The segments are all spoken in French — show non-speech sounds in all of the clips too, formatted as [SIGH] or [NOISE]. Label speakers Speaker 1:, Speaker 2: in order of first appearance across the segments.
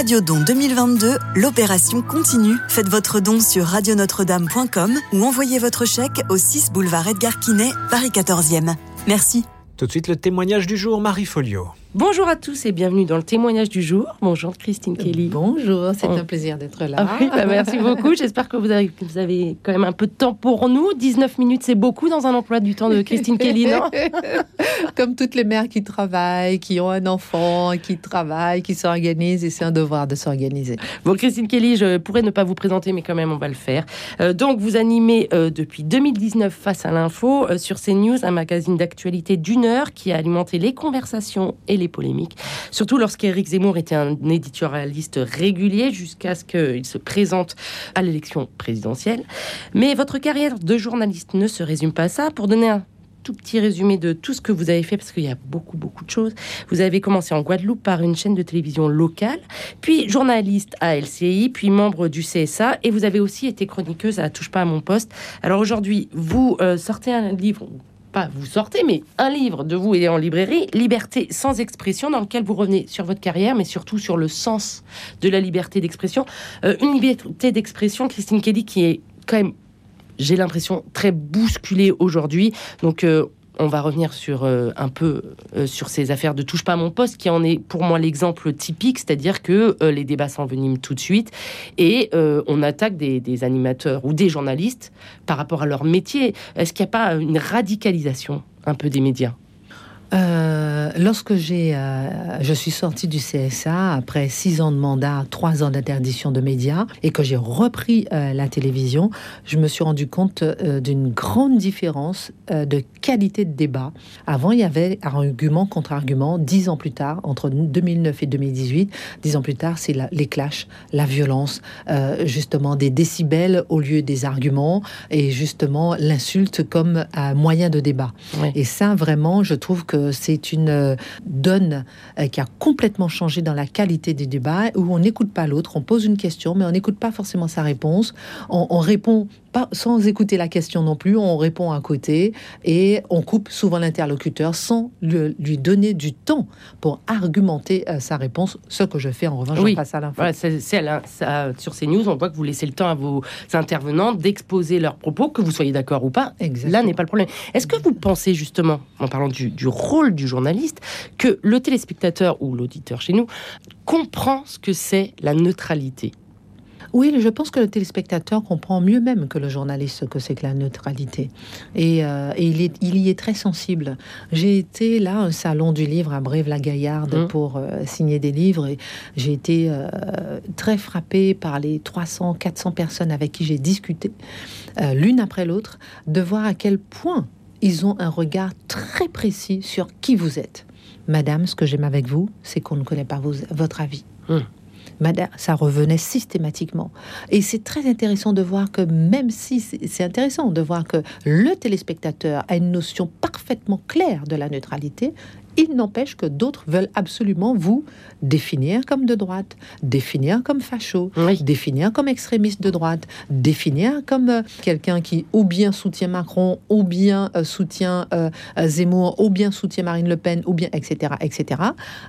Speaker 1: Radio Don 2022, l'opération continue. Faites votre don sur radionotre-dame.com ou envoyez votre chèque au 6 boulevard Edgar Quinet, Paris 14e. Merci.
Speaker 2: Tout de suite, le témoignage du jour, Marie Folio.
Speaker 3: Bonjour à tous et bienvenue dans le témoignage du jour. Bonjour Christine Kelly.
Speaker 4: Bonjour, c'est un plaisir d'être là.
Speaker 3: Ah oui, bah merci beaucoup. J'espère que vous avez, vous avez quand même un peu de temps pour nous. 19 minutes, c'est beaucoup dans un emploi du temps de Christine Kelly, non [LAUGHS]
Speaker 4: Comme toutes les mères qui travaillent, qui ont un enfant, qui travaillent, qui s'organisent, et c'est un devoir de s'organiser.
Speaker 3: Bon, Christine Kelly, je pourrais ne pas vous présenter, mais quand même, on va le faire. Euh, donc, vous animez euh, depuis 2019 Face à l'info euh, sur CNews, un magazine d'actualité d'une heure qui a alimenté les conversations et les polémiques. Surtout lorsqu'Éric Zemmour était un éditorialiste régulier jusqu'à ce qu'il se présente à l'élection présidentielle. Mais votre carrière de journaliste ne se résume pas à ça. Pour donner un tout petit résumé de tout ce que vous avez fait, parce qu'il y a beaucoup, beaucoup de choses. Vous avez commencé en Guadeloupe par une chaîne de télévision locale, puis journaliste à LCI, puis membre du CSA, et vous avez aussi été chroniqueuse à Touche pas à mon poste. Alors aujourd'hui, vous euh, sortez un livre, pas vous sortez, mais un livre de vous et en librairie, Liberté sans expression, dans lequel vous revenez sur votre carrière, mais surtout sur le sens de la liberté d'expression. Euh, une liberté d'expression, Christine Kelly, qui est quand même, j'ai l'impression, très bousculée aujourd'hui. Donc, euh, on va revenir sur euh, un peu euh, sur ces affaires de touche pas mon poste, qui en est pour moi l'exemple typique, c'est-à-dire que euh, les débats s'enveniment tout de suite et on attaque des, des animateurs ou des journalistes par rapport à leur métier. Est-ce qu'il n'y a pas une radicalisation un peu des médias?
Speaker 4: Euh, lorsque j'ai, euh, je suis sortie du CSA après six ans de mandat, trois ans d'interdiction de médias, et que j'ai repris euh, la télévision, je me suis rendu compte d'une grande différence de qualité de débat. Avant, il y avait argument contre argument. Dix ans plus tard, entre 2009 et 2018, dix ans plus tard, c'est les clashs, la violence, justement des décibels au lieu des arguments, et justement l'insulte comme moyen de débat. Et ça, vraiment, je trouve que c'est une euh, donne euh, qui a complètement changé dans la qualité des débats, où on n'écoute pas l'autre, on pose une question, mais on n'écoute pas forcément sa réponse. On, on répond pas sans écouter la question non plus, on répond à côté et on coupe souvent l'interlocuteur sans le- lui donner du temps pour argumenter euh, sa réponse, ce que je fais en revanche
Speaker 3: Oui.
Speaker 4: face à l'info.
Speaker 3: Voilà, sur ces news, on voit que vous laissez le temps à vos intervenants d'exposer leurs propos, que vous soyez d'accord ou pas.
Speaker 4: Exactement.
Speaker 3: Là n'est pas le problème. Est-ce que vous pensez justement, en parlant du, du rôle du journaliste, que le téléspectateur ou l'auditeur chez nous comprend ce que c'est la neutralité?
Speaker 4: Oui, je pense que le téléspectateur comprend mieux même que le journaliste ce que c'est que la neutralité. Et, euh, et il, est- il y est très sensible. J'ai été là, à un salon du livre à Brive-la-Gaillarde
Speaker 3: Mhm.
Speaker 4: pour euh, signer des livres. Et j'ai été euh, très frappée par les 300, 400 personnes avec qui j'ai discuté, l'une après l'autre, de voir à quel point ils ont un regard très précis sur qui vous êtes. Madame, ce que j'aime avec vous, c'est qu'on ne connaît pas vos- votre avis.
Speaker 3: Mhm.
Speaker 4: Ça revenait systématiquement. Et c'est très intéressant de voir que même si c'est intéressant de voir que le téléspectateur a une notion parfaitement claire de la neutralité, il n'empêche que d'autres veulent absolument vous définir comme de droite, définir comme facho,
Speaker 3: Oui.
Speaker 4: définir comme extrémiste de droite, définir comme euh, quelqu'un qui ou bien soutient Macron, ou bien euh, soutient euh, Zemmour, ou bien soutient Marine Le Pen, ou bien etc. etc.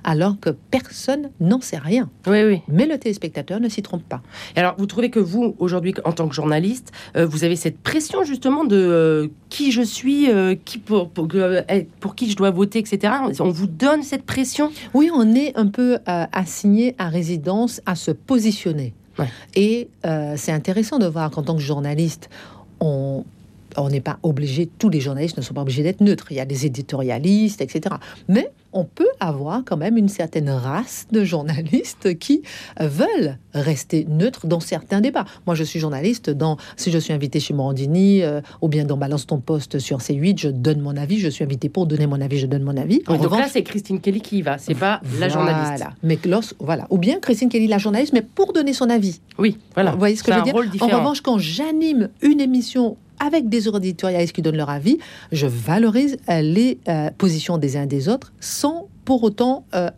Speaker 4: Alors que personne n'en sait rien.
Speaker 3: Oui, oui.
Speaker 4: Mais le téléspectateur ne s'y trompe pas.
Speaker 3: Et Alors, vous trouvez que vous, aujourd'hui, en tant que journaliste, vous avez cette pression justement de qui je suis, qui pour, pour, que- euh, pour qui je dois voter, etc. On vous donne cette pression?
Speaker 4: Oui, on est un peu euh, assigné à résidence à se positionner.
Speaker 3: Ouais.
Speaker 4: Et euh, c'est intéressant de voir qu'en tant que journaliste, on on n'est pas obligé, tous les journalistes ne sont pas obligés d'être neutres. Il y a des éditorialistes, etc. Mais on peut avoir quand même une certaine race de journalistes qui veulent rester neutres dans certains débats. Moi, je suis journaliste. Dans, si je suis invité chez Morandini euh, ou bien dans Balance ton poste sur C8, je donne mon avis. Je suis invité pour donner mon avis, je donne mon avis. En
Speaker 3: Donc là,
Speaker 4: revanche,
Speaker 3: c'est Christine Kelly qui y va, c'est pas la journaliste.
Speaker 4: Mais voilà. Ou bien Christine Kelly, la journaliste, mais pour donner son avis.
Speaker 3: Oui, voilà.
Speaker 4: Vous voyez ce que je veux dire En revanche, quand j'anime une émission avec des éditorialistes qui donnent leur avis, je valorise euh, les euh, positions des uns des autres sans pour autant euh,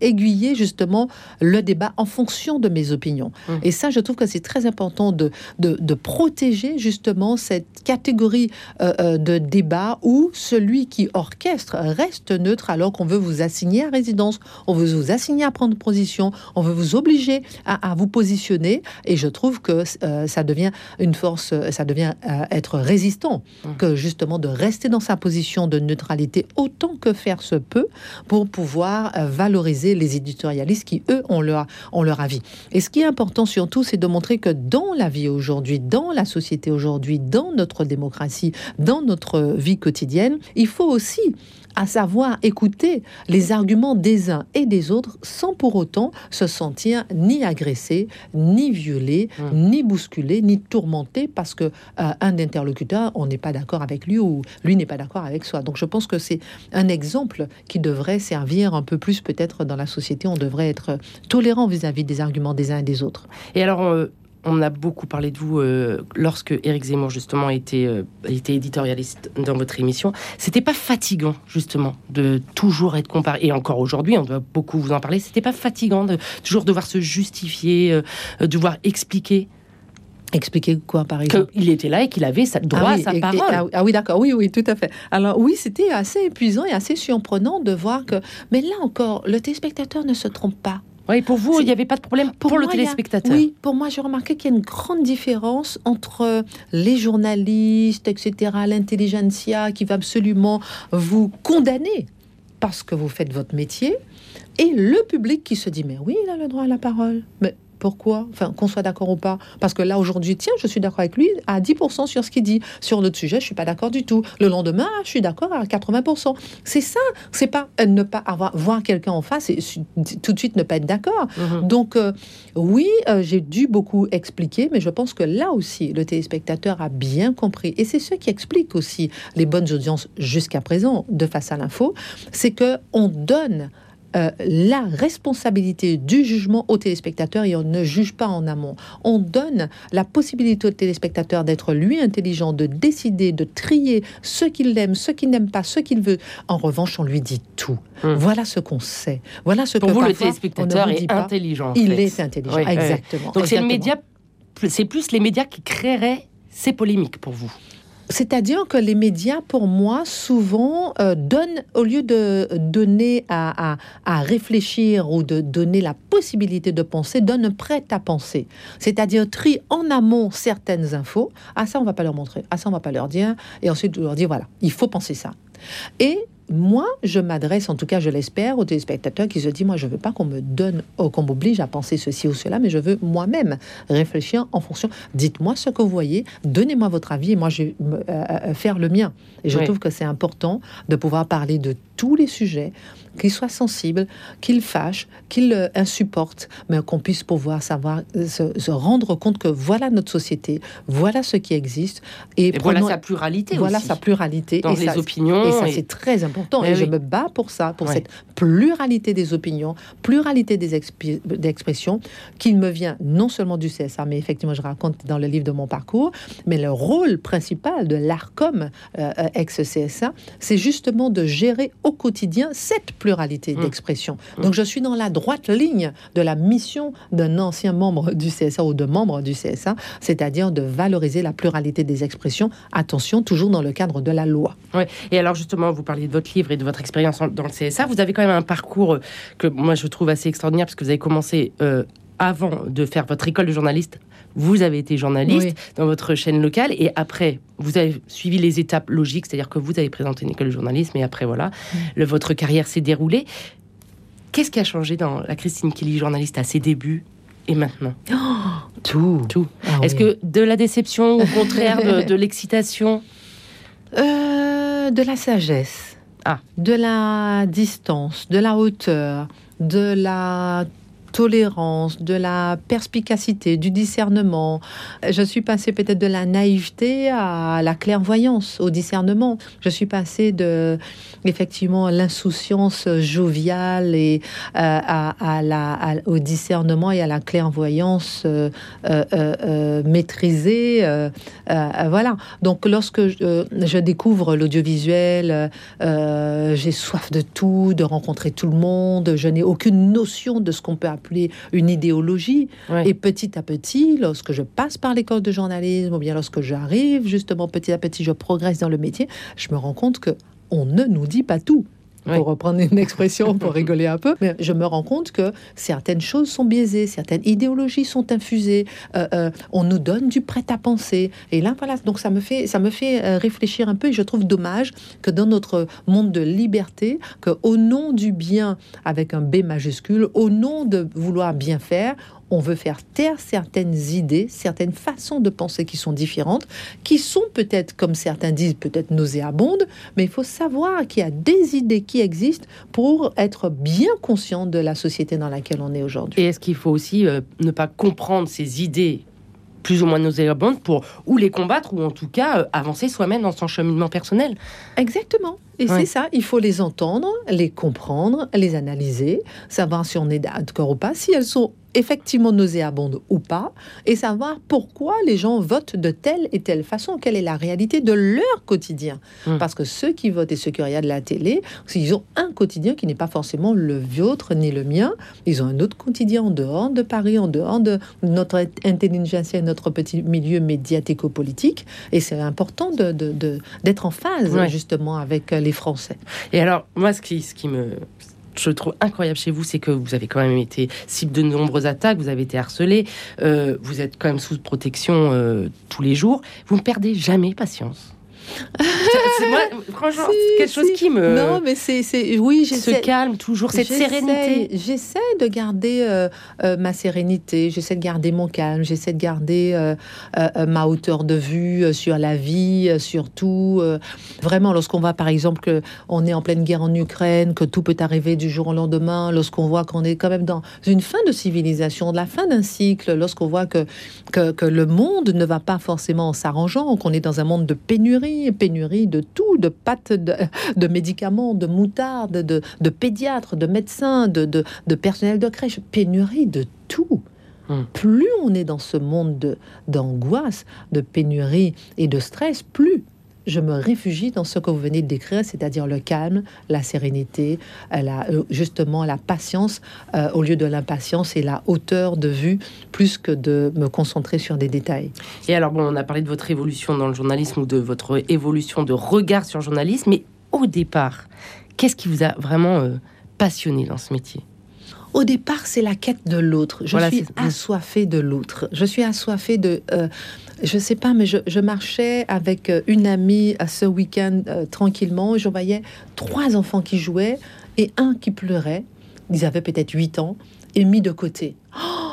Speaker 4: aiguiller justement le débat en fonction de mes opinions.
Speaker 3: Mmh.
Speaker 4: Et ça, je trouve que c'est très important de, de, de protéger justement cette catégorie euh, euh, de débat où celui qui orchestre reste neutre alors qu'on veut vous assigner à résidence, on veut vous assigner à prendre position, on veut vous obliger à, à vous positionner. Et je trouve que euh, ça devient une force, ça devient euh, être résistant
Speaker 3: Mmh.
Speaker 4: que justement de rester dans sa position de neutralité autant que faire se peut pour pouvoir euh, valoriser les éditorialistes qui, eux, ont leur, ont leur avis. Et ce qui est important surtout, c'est de montrer que dans la vie aujourd'hui, dans la société aujourd'hui, dans notre démocratie, dans notre vie quotidienne, il faut aussi à savoir écouter les arguments des uns et des autres sans pour autant se sentir ni agressé, ni violé,
Speaker 3: Mm.
Speaker 4: ni bousculé, ni tourmenté parce que euh, un interlocuteur, on n'est pas d'accord avec lui ou lui n'est pas d'accord avec soi. Donc je pense que c'est un exemple qui devrait servir un peu plus peut-être dans la société. On devrait être tolérant vis-à-vis des arguments des uns et des autres.
Speaker 3: Et alors, euh, on a beaucoup parlé de vous euh, lorsque Éric Zemmour, justement, était, euh, éditorialiste dans votre émission. C'était pas fatigant, justement, de toujours être comparé. Et encore aujourd'hui, on doit beaucoup vous en parler. C'était pas fatigant de toujours devoir se justifier, euh, devoir expliquer
Speaker 4: Expliquer quoi par exemple
Speaker 3: qu'il était là et qu'il avait sa, droit
Speaker 4: Ah oui,
Speaker 3: à sa
Speaker 4: et- et-
Speaker 3: parole.
Speaker 4: ah, ah oui, d'accord. Oui, oui, tout à fait. Alors oui, c'était assez épuisant et assez surprenant de voir que. Mais là encore, le téléspectateur ne se trompe pas.
Speaker 3: Oui, pour vous, il n'y avait pas de problème pour, le
Speaker 4: moi, a-
Speaker 3: téléspectateur.
Speaker 4: Oui, pour moi, j'ai remarqué qu'il y a une grande différence entre les journalistes, etc., l'intelligentsia qui va absolument vous condamner parce que vous faites votre métier, et le public qui se dit mais oui, il a le droit à la parole. Mais pourquoi Enfin, qu'on soit d'accord ou pas. Parce que là, aujourd'hui, tiens, je suis d'accord avec lui à 10% sur ce qu'il dit. Sur notre sujet, je suis pas d'accord du tout. Le lendemain, je suis d'accord à 80%. C'est ça. C'est pas euh, ne pas avoir voir quelqu'un en face et tout de suite ne pas être d'accord.
Speaker 3: Mhm.
Speaker 4: Donc, euh, oui, euh, j'ai dû beaucoup expliquer, mais je pense que là aussi, le téléspectateur a bien compris. Et c'est ce qui explique aussi les bonnes audiences jusqu'à présent de Face à l'info, c'est que on donne euh, la responsabilité du jugement au téléspectateur et on ne juge pas en amont. On donne la possibilité au téléspectateur d'être lui intelligent, de décider, de trier ce qu'il aime, ce qu'il n'aime pas, ce qu'il veut. En revanche, on lui dit tout.
Speaker 3: Hum.
Speaker 4: Voilà ce qu'on sait. Voilà ce
Speaker 3: Pour
Speaker 4: que
Speaker 3: vous, le
Speaker 4: parfois, ne
Speaker 3: téléspectateur est
Speaker 4: pas.
Speaker 3: intelligent. en
Speaker 4: Il est intelligent,
Speaker 3: Oui, oui.
Speaker 4: exactement.
Speaker 3: Donc c'est le média, c'est plus les médias qui créeraient ces polémiques pour vous.
Speaker 4: C'est-à-dire que les médias, pour moi, souvent euh, donnent, au lieu de donner à, réfléchir ou de donner la possibilité de penser, donnent prêt à penser. C'est-à-dire trient en amont certaines infos. Ah ça, on va pas leur montrer. Ah ça, on va pas leur dire. Et ensuite, on leur dit voilà, il faut penser ça. Et moi, je m'adresse, en tout cas, je l'espère, aux téléspectateurs qui se disent, moi, je veux pas qu'on me donne, oh, qu'on m'oblige à penser ceci ou cela, mais je veux moi-même réfléchir en fonction. Dites-moi ce que vous voyez, donnez-moi votre avis et moi, je vais euh, euh, faire le mien. Et je
Speaker 3: Oui.
Speaker 4: trouve que c'est important de pouvoir parler de tous les sujets, qu'ils soient sensibles, qu'ils fâchent, qu'ils euh, insupportent, mais qu'on puisse pouvoir savoir, euh, se, se rendre compte que voilà notre société, voilà ce qui existe. Et,
Speaker 3: Et voilà sa pluralité
Speaker 4: voilà
Speaker 3: aussi.
Speaker 4: sa pluralité.
Speaker 3: dans
Speaker 4: et
Speaker 3: les
Speaker 4: ça,
Speaker 3: opinions.
Speaker 4: et ça,
Speaker 3: et-
Speaker 4: c'est très important. Et je me bats pour ça, pour
Speaker 3: Ouais.
Speaker 4: cette pluralité des opinions, pluralité des d'expressions, qui me vient non seulement du CSA, mais effectivement, je raconte dans le livre de mon parcours, mais le rôle principal de l'ARCOM euh, euh, ex-CSA, c'est justement de gérer au quotidien cette pluralité
Speaker 3: Mm.
Speaker 4: d'expressions.
Speaker 3: Mm.
Speaker 4: Donc, je suis dans la droite ligne de la mission d'un ancien membre du CSA ou de membre du CSA, c'est-à-dire de valoriser la pluralité des expressions. Attention, toujours dans le cadre de la loi.
Speaker 3: Ouais. Et alors justement, vous parliez de votre livre et de votre expérience en- dans le CSA. Vous avez quand même un parcours euh, que moi je trouve assez extraordinaire parce que vous avez commencé euh, avant de faire votre école de journaliste. Vous avez été journaliste
Speaker 4: Oui.
Speaker 3: dans votre chaîne locale et après vous avez suivi les étapes logiques, c'est-à-dire que vous avez présenté une école de journalisme et après voilà, le- votre carrière s'est déroulée. Qu'est-ce qui a changé dans la Christine Kelly journaliste à ses débuts et maintenant?
Speaker 4: Tout.
Speaker 3: Tout.
Speaker 4: Ah
Speaker 3: Est-ce
Speaker 4: oui.
Speaker 3: que de la déception, au contraire de, de [LAUGHS] l'excitation?
Speaker 4: Euh, de la sagesse,
Speaker 3: Ah.
Speaker 4: de la distance, de la hauteur, de la tolérance, de la perspicacité, du discernement. Je suis passée peut-être de la naïveté à la clairvoyance, au discernement. Je suis passée de effectivement l'insouciance joviale et euh, à, la, au discernement et à la clairvoyance euh, euh, maîtrisée. voilà. Donc lorsque je, découvre l'audiovisuel, j'ai soif de tout, de rencontrer tout le monde. Je n'ai aucune notion de ce qu'on peut une idéologie. Et petit à petit, lorsque je passe par l'école de journalisme, ou bien lorsque j'arrive, justement, petit à petit, je progresse dans le métier, je me rends compte que on ne nous dit pas tout pour reprendre une expression pour [LAUGHS] rigoler un peu. Mais je me rends compte que certaines choses sont biaisées, certaines idéologies sont infusées. Euh, euh, on nous donne du prêt à penser. Et là, voilà. Donc ça me fait, ça me fait euh, réfléchir un peu. Et je trouve dommage que dans notre monde de liberté, que au nom du bien avec un B majuscule, au nom de vouloir bien faire, on veut faire taire certaines idées, certaines façons de penser qui sont différentes, qui sont peut-être, comme certains disent, peut-être nauséabondes, mais il faut savoir qu'il y a des idées qui existent pour être bien conscient de la société dans laquelle on est aujourd'hui.
Speaker 3: Et est-ce qu'il faut aussi euh, ne pas comprendre ces idées plus ou moins nauséabondes pour ou les combattre ou en tout cas euh, avancer soi-même dans son cheminement personnel?
Speaker 4: Exactement. Et c'est ça, il faut les entendre, les comprendre, les analyser, savoir si on est d'accord ou pas, si elles sont effectivement nauséabondes ou pas, et savoir pourquoi les gens votent de telle et telle façon, quelle est la réalité de leur quotidien. Hmm. Parce que ceux qui votent et ceux qui regardent la télé, ils ont un quotidien qui n'est pas forcément le vôtre ni le mien, ils ont un autre quotidien en dehors de Paris, en dehors de notre intelligence et notre petit milieu médiatico-politique, et c'est important d'être de, de, en phase justement avec les Français.
Speaker 3: Et alors, moi, ce qui, me je trouve incroyable chez vous, c'est que vous avez quand même été cible de nombreuses attaques, vous avez été harcelé, euh, vous êtes quand même sous protection euh, tous les jours. Vous ne perdez jamais patience moi, franchement, quelque chose qui me.
Speaker 4: Non, mais c'est. Oui,
Speaker 3: Ce calme, toujours, cette sérénité.
Speaker 4: J'essaie de garder euh, euh, ma sérénité, j'essaie de garder mon calme, j'essaie de garder euh, ma hauteur de vue sur la vie, surtout. vraiment, lorsqu'on voit, par exemple, qu'on est en pleine guerre en Ukraine, que tout peut arriver du jour au lendemain, lorsqu'on voit qu'on est quand même dans une fin de civilisation, de la fin d'un cycle, lorsqu'on voit que, que, que le monde ne va pas forcément en s'arrangeant, qu'on est dans un monde de pénurie pénurie, de tout, de pâtes, de, médicaments, de moutarde, de, pédiatres, de médecins, de, de, personnel de crèche, pénurie de tout. Hmm. Plus on est dans ce monde d'angoisse, de pénurie et de stress, plus je me réfugie dans ce que vous venez de décrire, c'est-à-dire le calme, la sérénité, la, euh, justement la patience euh, au lieu de l'impatience et la hauteur de vue plus que de me concentrer sur des détails.
Speaker 3: Et alors, bon, on a parlé de votre évolution dans le journalisme ou de votre évolution de regard sur le journalisme, mais au départ, qu'est-ce qui vous a vraiment euh, passionné dans ce métier?
Speaker 4: Au départ, c'est la quête de l'autre. Je suis assoiffée de l'autre. Je suis assoiffée de je sais pas, mais je, marchais avec euh, une amie à ce week-end euh, tranquillement et je voyais trois enfants qui jouaient et un qui pleurait. Ils avaient peut-être huit ans et mis de côté. Oh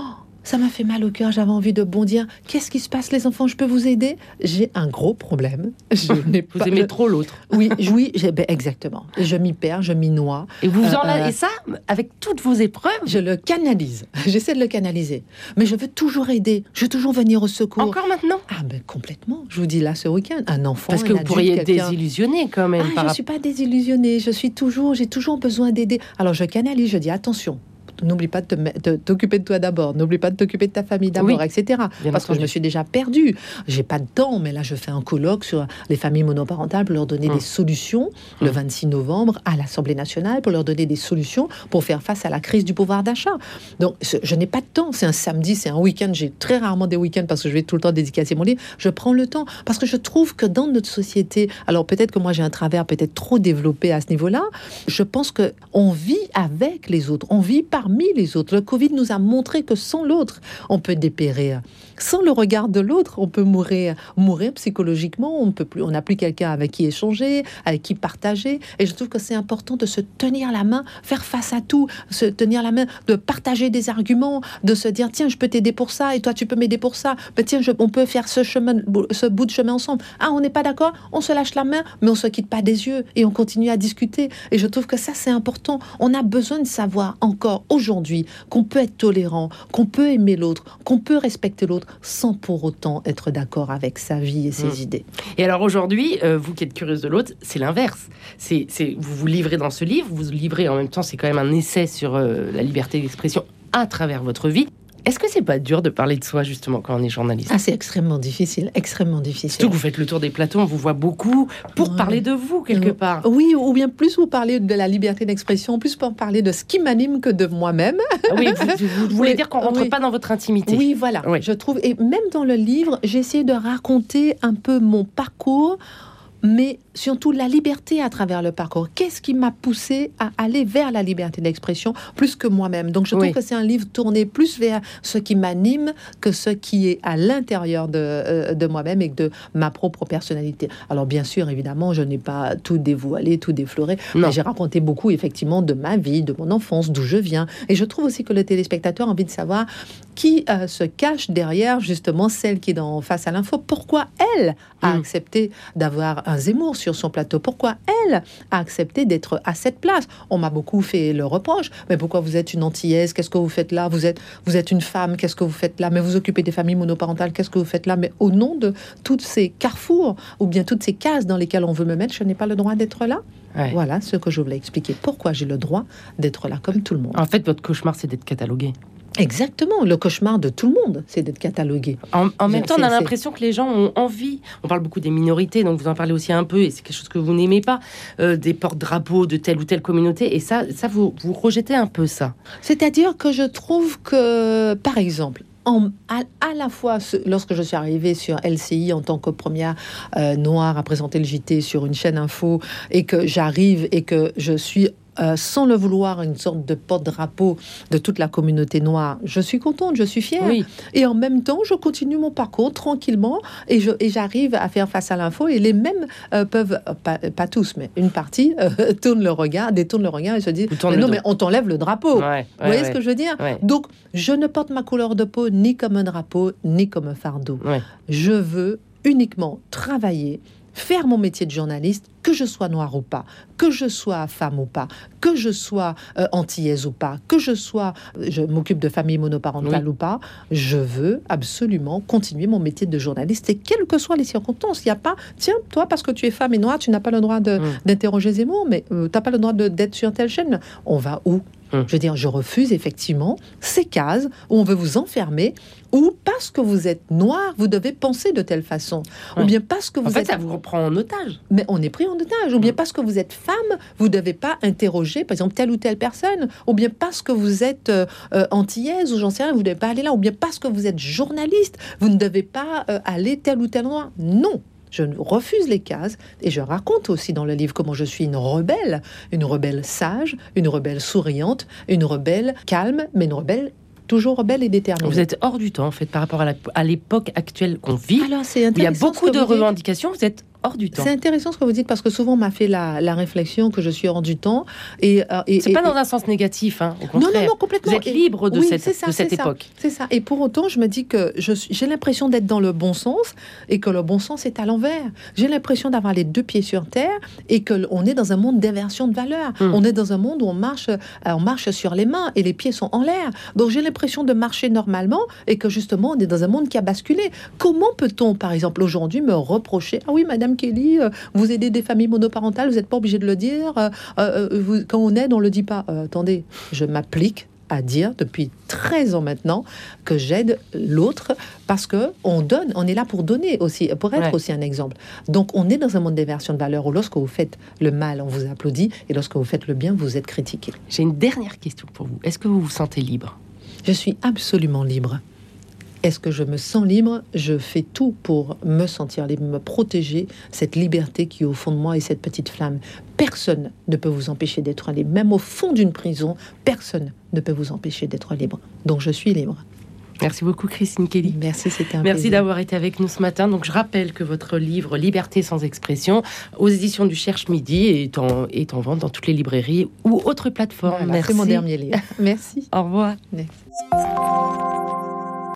Speaker 4: ça m'a fait mal au cœur, j'avais envie de bondir. Qu'est-ce qui se passe, les enfants? Je peux vous aider? J'ai un gros problème. [LAUGHS] Je
Speaker 3: n'ai vous aimez trop l'autre. [LAUGHS]
Speaker 4: Oui, oui, ben, exactement. Je m'y perds, je m'y noie.
Speaker 3: Et vous en euh, et ça, avec toutes vos épreuves?
Speaker 4: Je le canalise. [LAUGHS] J'essaie de le canaliser. Mais je veux toujours aider. Je veux toujours venir au secours.
Speaker 3: Encore maintenant?
Speaker 4: Ah ben complètement. Je vous dis là ce week-end, un enfant.
Speaker 3: Parce que vous pourriez être désillusionné quand même.
Speaker 4: Ah, je ne suis pas désillusionnée. Je suis toujours, j'ai toujours besoin d'aider. Alors je canalise. Je dis attention n'oublie pas de t'occuper de toi d'abord, n'oublie pas de t'occuper de ta famille d'abord, etc. Parce que je me suis déjà perdue. J'ai pas de temps, mais là, je fais un colloque sur les familles monoparentales pour leur donner des hum. solutions le 26 hum. novembre à l'Assemblée nationale pour leur donner des solutions pour faire face à la crise du pouvoir d'achat. Donc, je n'ai pas de temps. C'est un samedi, c'est un week-end. J'ai très rarement des week-ends parce que je vais tout le temps dédicacer mon livre. Je prends le temps parce que je trouve que dans notre société, alors peut-être que moi j'ai un travers peut-être trop développé à ce niveau-là, je pense que on vit avec les autres, on vit par parmi les autres. Le Covid nous a montré que sans l'autre, on peut dépérir. Sans le regard de l'autre, on peut mourir, mourir psychologiquement. On peut plus, on n'a plus quelqu'un avec qui échanger, avec qui partager. Et je trouve que c'est important de se tenir la main, faire face à tout, se tenir la main, de partager des arguments, de se dire tiens, je peux t'aider pour ça et toi tu peux m'aider pour ça. Mais tiens, on peut faire ce ce bout de chemin ensemble. Ah, on n'est pas d'accord, on se lâche la main, mais on se quitte pas des yeux et on continue à discuter. Et je trouve que ça c'est important. On a besoin de savoir encore aujourd'hui qu'on peut être tolérant, qu'on peut aimer l'autre, qu'on peut respecter l'autre sans pour autant être d'accord avec sa vie et ses
Speaker 3: Mm.
Speaker 4: idées.
Speaker 3: Et alors aujourd'hui, euh, vous qui êtes curieuse de l'autre, c'est l'inverse. C'est, c'est, vous vous livrez dans ce livre, vous vous livrez en même temps, c'est quand même un essai sur euh, la liberté d'expression à travers votre vie. Est-ce que c'est pas dur de parler de soi justement quand on est journaliste?
Speaker 4: Ah, c'est extrêmement difficile, extrêmement difficile.
Speaker 3: Surtout que vous faites le tour des plateaux, on vous voit beaucoup pour
Speaker 4: Ouais.
Speaker 3: parler de vous quelque
Speaker 4: Ouais.
Speaker 3: part.
Speaker 4: Oui, ou bien plus vous parler de la liberté d'expression, plus pour parler de ce qui m'anime que de moi-même.
Speaker 3: Ah oui, vous, vous- vous voulez
Speaker 4: Oui,
Speaker 3: dire qu'on rentre
Speaker 4: oui.
Speaker 3: pas dans votre intimité.
Speaker 4: Oui, voilà.
Speaker 3: Oui.
Speaker 4: Je trouve, et même dans le livre, j'ai essayé de raconter un peu mon parcours, mais surtout la liberté à travers le parcours. Qu'est-ce qui m'a poussé à aller vers la liberté d'expression plus que moi-même? Donc, je trouve
Speaker 3: Oui.
Speaker 4: que c'est un livre tourné plus vers ce qui m'anime que ce qui est à l'intérieur de, euh, de moi-même et de ma propre personnalité. Alors, bien sûr, évidemment, je n'ai pas tout dévoilé, tout défloré.
Speaker 3: Non.
Speaker 4: Mais J'ai raconté beaucoup, effectivement, de ma vie, de mon enfance, d'où je viens. Et je trouve aussi que le téléspectateur a envie de savoir qui euh, se cache derrière, justement, celle qui est dans Face à l'info. Pourquoi elle a
Speaker 3: Mm.
Speaker 4: accepté d'avoir un Zemmour sur son plateau Pourquoi elle a accepté d'être à cette place? On m'a beaucoup fait le reproche. Mais pourquoi vous êtes une antillaise? Qu'est-ce que vous faites là? Vous êtes, vous êtes une femme, qu'est-ce que vous faites là? Mais vous occupez des familles monoparentales, qu'est-ce que vous faites là? Mais au nom de toutes ces carrefours, ou bien toutes ces cases dans lesquelles on veut me mettre, je n'ai pas le droit d'être là?
Speaker 3: Ouais.
Speaker 4: voilà ce que je voulais expliquer. Pourquoi j'ai le droit d'être là comme tout le monde?
Speaker 3: En fait, votre cauchemar, c'est d'être catalogué.
Speaker 4: Exactement. Le cauchemar de tout le monde, c'est d'être catalogué.
Speaker 3: En, en même temps, on a l'impression que les gens ont envie. On parle beaucoup des minorités, donc vous en parlez aussi un peu, et c'est quelque chose que vous n'aimez pas, euh, des porte-drapeaux de telle ou telle communauté. Et ça, ça vous, vous rejetez un peu ça.
Speaker 4: C'est-à-dire que je trouve que, par exemple, en- à, à la fois, lorsque je suis arrivée sur LCI en tant que première euh, noire à présenter le JT sur une chaîne info, et que j'arrive et que je suis euh, sans le vouloir, une sorte de porte-drapeau de toute la communauté noire. Je suis contente, je suis fière.
Speaker 3: Oui,
Speaker 4: Et en même temps, je continue mon parcours tranquillement et j'arrive à faire face à l'info. Et les mêmes euh, peuvent, euh, pas, pas tous, mais une partie, euh, [LAUGHS] tourne le regard, détourne le regard et se dit mais Non, mais on t'enlève le drapeau.
Speaker 3: ouais,
Speaker 4: Vous voyez
Speaker 3: ouais,
Speaker 4: ce que je veux dire? Donc, je ne porte ma couleur de peau ni comme un drapeau, ni comme un fardeau. Je veux uniquement travailler, faire mon métier de journaliste, que je sois noire ou pas, que je sois femme ou pas, que je sois euh, antillaise ou pas, que je sois, je m'occupe de famille monoparentale
Speaker 3: Oui.
Speaker 4: ou pas, je veux absolument continuer mon métier de journaliste et quelles que soient les circonstances. Il n'y a pas, tiens, toi, parce que tu es femme et noire, tu n'as pas le droit
Speaker 3: Mm.
Speaker 4: d'interroger Zemmour, mais tu n'as pas le droit d'être sur telle chaîne. On va où?
Speaker 3: Mm.
Speaker 4: Je veux dire, je refuse effectivement ces cases où on veut vous enfermer, ou parce que vous êtes noir, vous devez penser de telle façon, ou bien parce que vous
Speaker 3: En fait,
Speaker 4: êtes
Speaker 3: ça vous reprend en otage.
Speaker 4: mais on est pris en otage. Ou bien
Speaker 3: Mm.
Speaker 4: parce que vous êtes femme, vous ne devez pas interroger, par exemple, telle ou telle personne. Ou bien parce que vous êtes euh, euh, antillaise, ou j'en sais rien, vous ne devez pas aller là. Ou bien parce que vous êtes journaliste, vous ne devez pas euh, aller tel ou tel endroit. Non. Je refuse les cases et je raconte aussi dans le livre comment je suis une rebelle, une rebelle sage, une rebelle souriante, une rebelle calme, mais une rebelle toujours rebelle et déterminée.
Speaker 3: Vous êtes hors du temps, en fait, par rapport à l'époque actuelle qu'on vit.
Speaker 4: Alors c'est
Speaker 3: il y a beaucoup de revendications, vous êtes hors du temps.
Speaker 4: C'est intéressant ce que vous dites parce que souvent on m'a fait la, la réflexion que je suis hors du temps et, euh, et-
Speaker 3: C'est pas dans un sens négatif, hein, au
Speaker 4: non
Speaker 3: contraire.
Speaker 4: non non complètement.
Speaker 3: Vous êtes libre de
Speaker 4: oui,
Speaker 3: cette,
Speaker 4: ça,
Speaker 3: de époque.
Speaker 4: C'est ça. Et pour autant, je me dis que j'ai l'impression d'être dans le bon sens et que le bon sens est à l'envers. J'ai l'impression d'avoir les deux pieds sur terre et que on est dans un monde d'inversion de valeurs.
Speaker 3: Mm.
Speaker 4: On est dans un monde où on marche, euh, on marche sur les mains et les pieds sont en l'air. Donc j'ai l'impression de marcher normalement et que justement on est dans un monde qui a basculé. Comment peut-on, par exemple, aujourd'hui me reprocher? Ah oui, Madame Kelly, euh, vous aidez des familles monoparentales, vous n'êtes pas obligé de le dire. euh, euh, vous- quand on aide, on le dit pas. Attendez, je m'applique à dire depuis 13 ans maintenant que j'aide l'autre parce que on donne, on est là pour donner aussi, pour être
Speaker 3: Ouais.
Speaker 4: aussi un exemple. Donc on est dans un monde d'inversion de valeurs où lorsque vous faites le mal, on vous applaudit et lorsque vous faites le bien, vous êtes critiqué.
Speaker 3: J'ai une dernière question pour vous. Est-ce que vous vous sentez libre?
Speaker 4: Je suis absolument libre. Est-ce que je me sens libre? Je fais tout pour me sentir libre, me protéger cette liberté qui est au fond de moi et cette petite flamme. Personne ne peut vous empêcher d'être libre. Même au fond d'une prison, personne ne peut vous empêcher d'être libre. Donc je suis libre.
Speaker 3: Merci beaucoup, Christine Kelly.
Speaker 4: Merci, c'était un
Speaker 3: Merci d'avoir été avec nous ce matin. Donc, je rappelle que votre livre Liberté sans expression, aux éditions du Cherche Midi, est en, est en vente dans toutes les librairies ou autres plateformes.
Speaker 4: Voilà,
Speaker 3: Merci.
Speaker 4: c'est mon dernier livre. [LAUGHS] Merci.
Speaker 3: Au revoir.
Speaker 4: Merci.